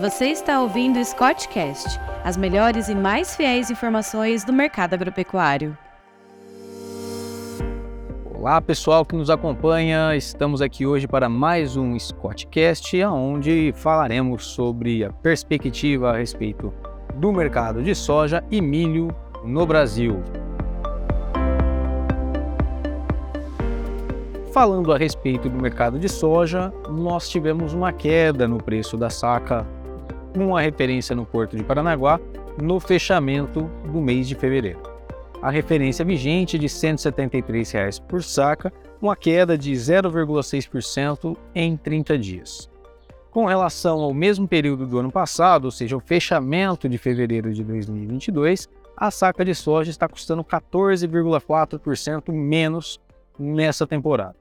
Você está ouvindo o Scottcast, as melhores e mais fiéis informações do mercado agropecuário. Olá pessoal que nos acompanha, estamos aqui hoje para mais um Scottcast, onde falaremos sobre a perspectiva a respeito do mercado de soja e milho no Brasil. Falando a respeito do mercado de soja, nós tivemos uma queda no preço da saca, com a referência no Porto de Paranaguá, no fechamento do mês de fevereiro. A referência vigente é de 173 reais por saca, uma queda de 0,6% em 30 dias. Com relação ao mesmo período do ano passado, ou seja, o fechamento de fevereiro de 2022, a saca de soja está custando 14,4% menos nessa temporada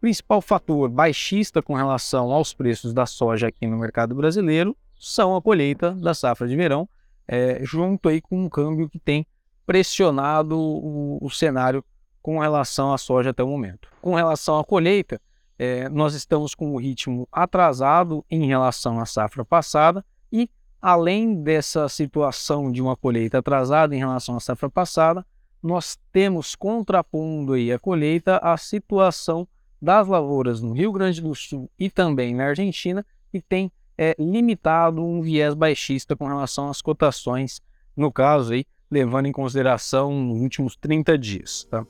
principal fator baixista com relação aos preços da soja aqui no mercado brasileiro são a colheita da safra de verão, é, junto aí com um câmbio que tem pressionado o, o, cenário com relação à soja até o momento. Com relação à colheita, é, nós estamos com o ritmo atrasado em relação à safra passada e, além dessa situação de uma colheita atrasada em relação à safra passada, nós temos contrapondo aí a colheita a situação das lavouras no Rio Grande do Sul e também na Argentina e tem é, limitado um viés baixista com relação às cotações, no caso aí, levando em consideração os últimos 30 dias. Tá?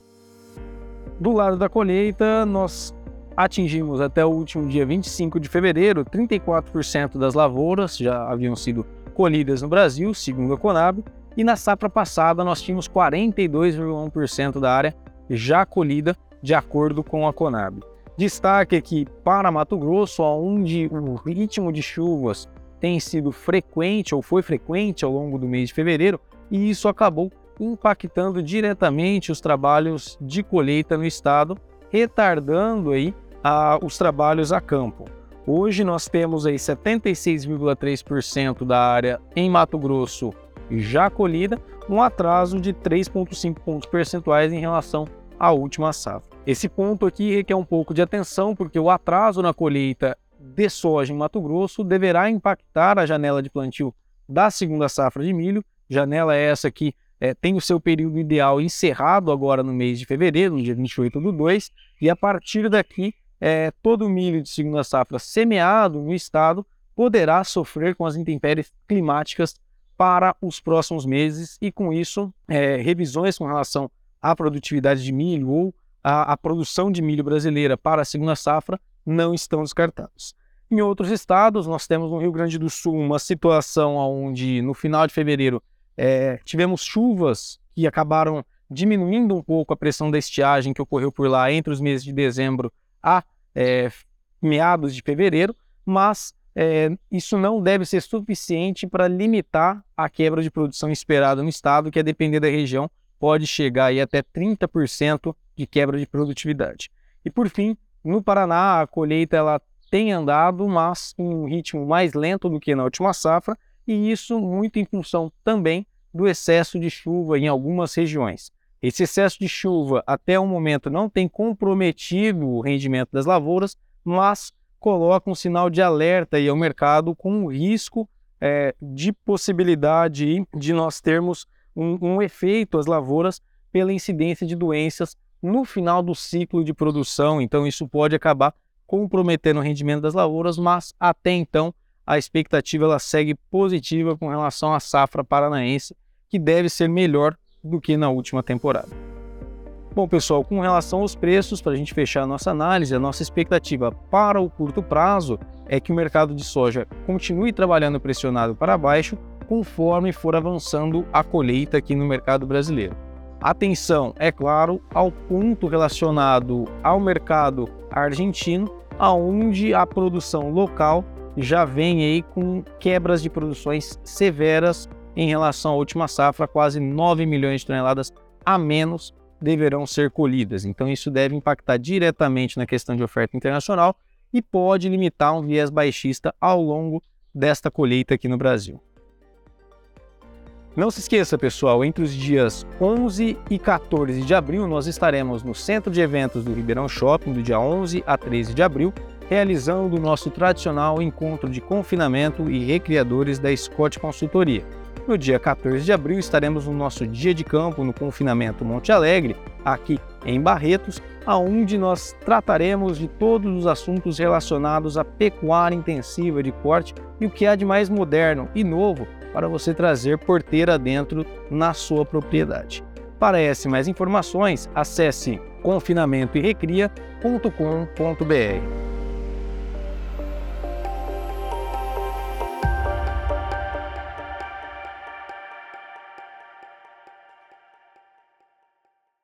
Do lado da colheita, nós atingimos até o último dia 25 de fevereiro 34% das lavouras já haviam sido colhidas no Brasil, segundo a Conab, e na safra passada nós tínhamos 42,1% da área já colhida de acordo com a Conab. Destaque aqui para Mato Grosso, onde o ritmo de chuvas tem sido frequente ou foi frequente ao longo do mês de fevereiro, e isso acabou impactando diretamente os trabalhos de colheita no estado, retardando aí a, os trabalhos a campo. Hoje nós temos aí 76,3% da área em Mato Grosso já colhida, um atraso de 3,5 pontos percentuais em relação à última safra. Esse ponto aqui requer um pouco de atenção, porque o atraso na colheita de soja em Mato Grosso deverá impactar a janela de plantio da segunda safra de milho. Janela essa que é, tem o seu período ideal encerrado agora no mês de fevereiro, no dia 28 do 2, e a partir daqui, é, todo o milho de segunda safra semeado no estado poderá sofrer com as intempéries climáticas para os próximos meses e, com isso, é, revisões com relação à produtividade de milho ou a, a produção de milho brasileira para a segunda safra não estão descartados. Em outros estados, nós temos no Rio Grande do Sul uma situação onde no final de fevereiro é, tivemos chuvas que acabaram diminuindo um pouco a pressão da estiagem que ocorreu por lá entre os meses de dezembro a é, meados de fevereiro, mas é, isso não deve ser suficiente para limitar a quebra de produção esperada no estado, que a depender da região pode chegar aí até 30% de quebra de produtividade. E por fim, no Paraná, a colheita ela tem andado, mas em um ritmo mais lento do que na última safra, e isso muito em função também do excesso de chuva em algumas regiões. Esse excesso de chuva até o momento não tem comprometido o rendimento das lavouras, mas coloca um sinal de alerta aí ao mercado com o risco é, de possibilidade de nós termos um, um efeito às lavouras pela incidência de doenças no final do ciclo de produção, então isso pode acabar comprometendo o rendimento das lavouras, mas até então a expectativa ela segue positiva com relação à safra paranaense, que deve ser melhor do que na última temporada. Bom, pessoal, com relação aos preços, para a gente fechar a nossa análise, a nossa expectativa para o curto prazo é que o mercado de soja continue trabalhando pressionado para baixo conforme for avançando a colheita aqui no mercado brasileiro. Atenção, é claro, ao ponto relacionado ao mercado argentino, aonde a produção local já vem aí com quebras de produções severas em relação à última safra, quase 9 milhões de toneladas a menos deverão ser colhidas. Então isso deve impactar diretamente na questão de oferta internacional e pode limitar um viés baixista ao longo desta colheita aqui no Brasil. Não se esqueça, pessoal, entre os dias 11 e 14 de abril nós estaremos no Centro de Eventos do Ribeirão Shopping, do dia 11 a 13 de abril, realizando o nosso tradicional encontro de confinamento e recriadores da Scott Consultoria. No dia 14 de abril estaremos no nosso dia de campo no confinamento Monte Alegre, aqui em Barretos, aonde nós trataremos de todos os assuntos relacionados à pecuária intensiva de corte e o que há de mais moderno e novo para você trazer porteira dentro na sua propriedade. Para essas mais informações, acesse confinamentoerecria.com.br.